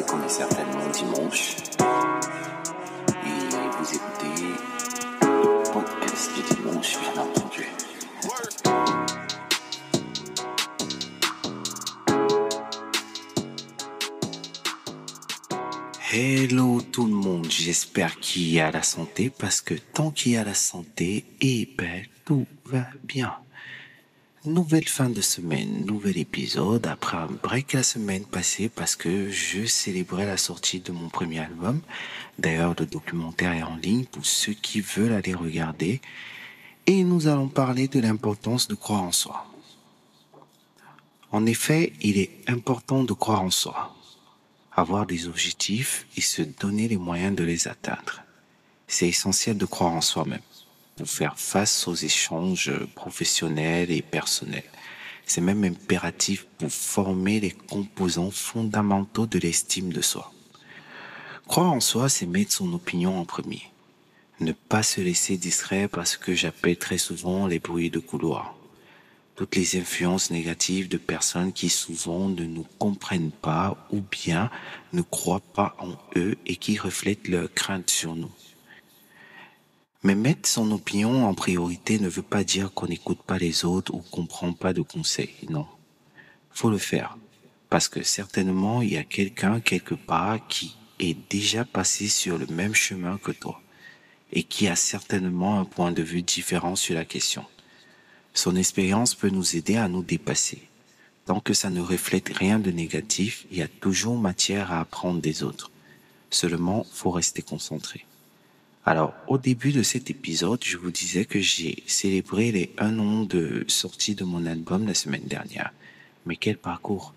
Qu'on est certainement dimanche. Et vous écoutez le podcast du dimanche, bien entendu. Hello tout le monde, j'espère qu'il y a la santé parce que tant qu'il y a la santé, eh ben tout va bien. Nouvelle fin de semaine, nouvel épisode après un break la semaine passée parce que je célébrais la sortie de mon premier album. D'ailleurs, le documentaire est en ligne pour ceux qui veulent aller regarder. Et nous allons parler de l'importance de croire en soi. En effet, il est important de croire en soi, avoir des objectifs et se donner les moyens de les atteindre. C'est essentiel de croire en soi-même pour faire face aux échanges professionnels et personnels. C'est même impératif pour former les composants fondamentaux de l'estime de soi. Croire en soi, c'est mettre son opinion en premier. Ne pas se laisser distraire parce que j'appelle très souvent les bruits de couloir. Toutes les influences négatives de personnes qui souvent ne nous comprennent pas ou bien ne croient pas en eux et qui reflètent leurs craintes sur nous. Mais mettre son opinion en priorité ne veut pas dire qu'on n'écoute pas les autres ou qu'on prend pas de conseils. Non. Faut le faire. Parce que certainement, il y a quelqu'un quelque part qui est déjà passé sur le même chemin que toi et qui a certainement un point de vue différent sur la question. Son expérience peut nous aider à nous dépasser. Tant que ça ne reflète rien de négatif, il y a toujours matière à apprendre des autres. Seulement, faut rester concentré. Alors, au début de cet épisode, je vous disais que j'ai célébré les un an de sortie de mon album la semaine dernière. Mais quel parcours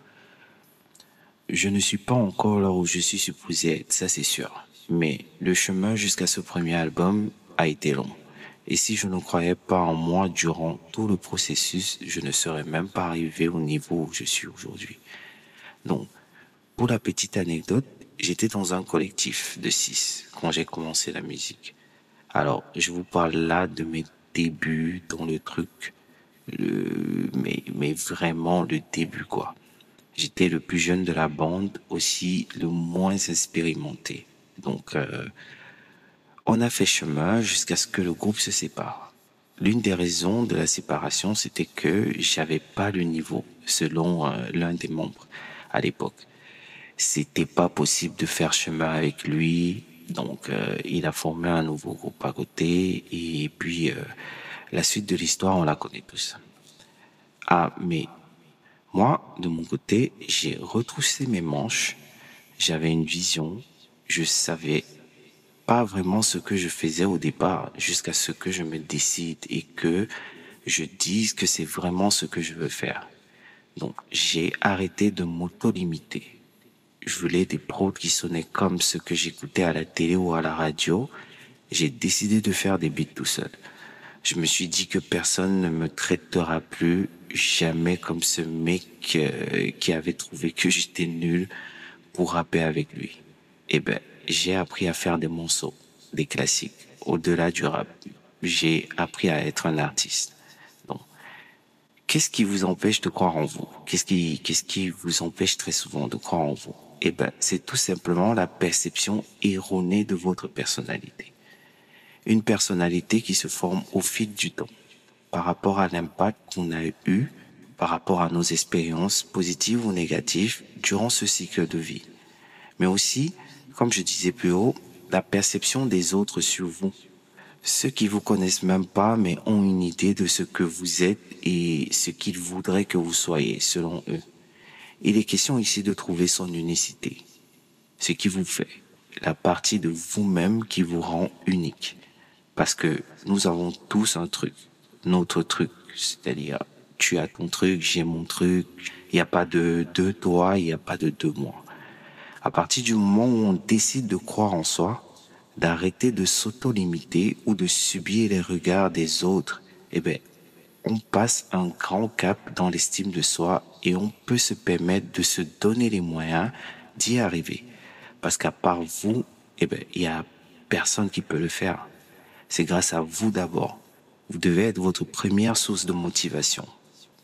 Je ne suis pas encore là où je suis supposé être, ça c'est sûr. Mais le chemin jusqu'à ce premier album a été long. Et si je ne croyais pas en moi durant tout le processus, je ne serais même pas arrivé au niveau où je suis aujourd'hui. Donc, pour la petite anecdote, j'étais dans un collectif de six quand j'ai commencé la musique. Alors, je vous parle là de mes débuts dans le truc, le, mais, mais vraiment le début, quoi. J'étais le plus jeune de la bande, aussi le moins expérimenté. Donc, euh, on a fait chemin jusqu'à ce que le groupe se sépare. L'une des raisons de la séparation, c'était que j'avais pas le niveau, selon euh, l'un des membres à l'époque c'était pas possible de faire chemin avec lui. Donc, euh, il a formé un nouveau groupe à côté. Et puis, euh, la suite de l'histoire, on la connaît tous. Ah, mais moi, de mon côté, j'ai retroussé mes manches. J'avais une vision. Je savais pas vraiment ce que je faisais au départ, jusqu'à ce que je me décide et que je dise que c'est vraiment ce que je veux faire. Donc, j'ai arrêté de m'auto-limiter je voulais des prods qui sonnaient comme ce que j'écoutais à la télé ou à la radio. J'ai décidé de faire des beats tout seul. Je me suis dit que personne ne me traitera plus jamais comme ce mec euh, qui avait trouvé que j'étais nul pour rapper avec lui. Eh ben, j'ai appris à faire des morceaux, des classiques, au-delà du rap. J'ai appris à être un artiste. Donc, qu'est-ce qui vous empêche de croire en vous? Qu'est-ce qui, qu'est-ce qui vous empêche très souvent de croire en vous? Eh ben, c'est tout simplement la perception erronée de votre personnalité. Une personnalité qui se forme au fil du temps, par rapport à l'impact qu'on a eu, par rapport à nos expériences positives ou négatives durant ce cycle de vie. Mais aussi, comme je disais plus haut, la perception des autres sur vous. Ceux qui vous connaissent même pas, mais ont une idée de ce que vous êtes et ce qu'ils voudraient que vous soyez, selon eux. Il est question ici de trouver son unicité, ce qui vous fait, la partie de vous-même qui vous rend unique. Parce que nous avons tous un truc, notre truc, c'est-à-dire tu as ton truc, j'ai mon truc, il n'y a pas de deux toi, il n'y a pas de deux moi. À partir du moment où on décide de croire en soi, d'arrêter de s'auto-limiter ou de subir les regards des autres, eh ben, on passe un grand cap dans l'estime de soi et on peut se permettre de se donner les moyens d'y arriver. Parce qu'à part vous, eh ben, il y a personne qui peut le faire. C'est grâce à vous d'abord. Vous devez être votre première source de motivation.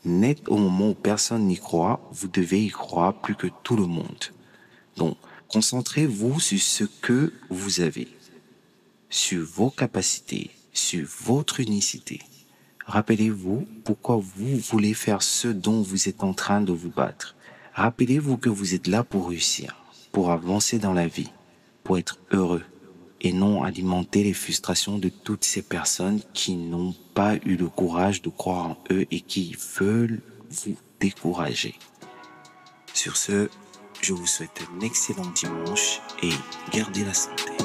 Net au moment où personne n'y croit, vous devez y croire plus que tout le monde. Donc, concentrez-vous sur ce que vous avez, sur vos capacités, sur votre unicité. Rappelez-vous pourquoi vous voulez faire ce dont vous êtes en train de vous battre. Rappelez-vous que vous êtes là pour réussir, pour avancer dans la vie, pour être heureux et non alimenter les frustrations de toutes ces personnes qui n'ont pas eu le courage de croire en eux et qui veulent vous décourager. Sur ce, je vous souhaite un excellent dimanche et gardez la santé.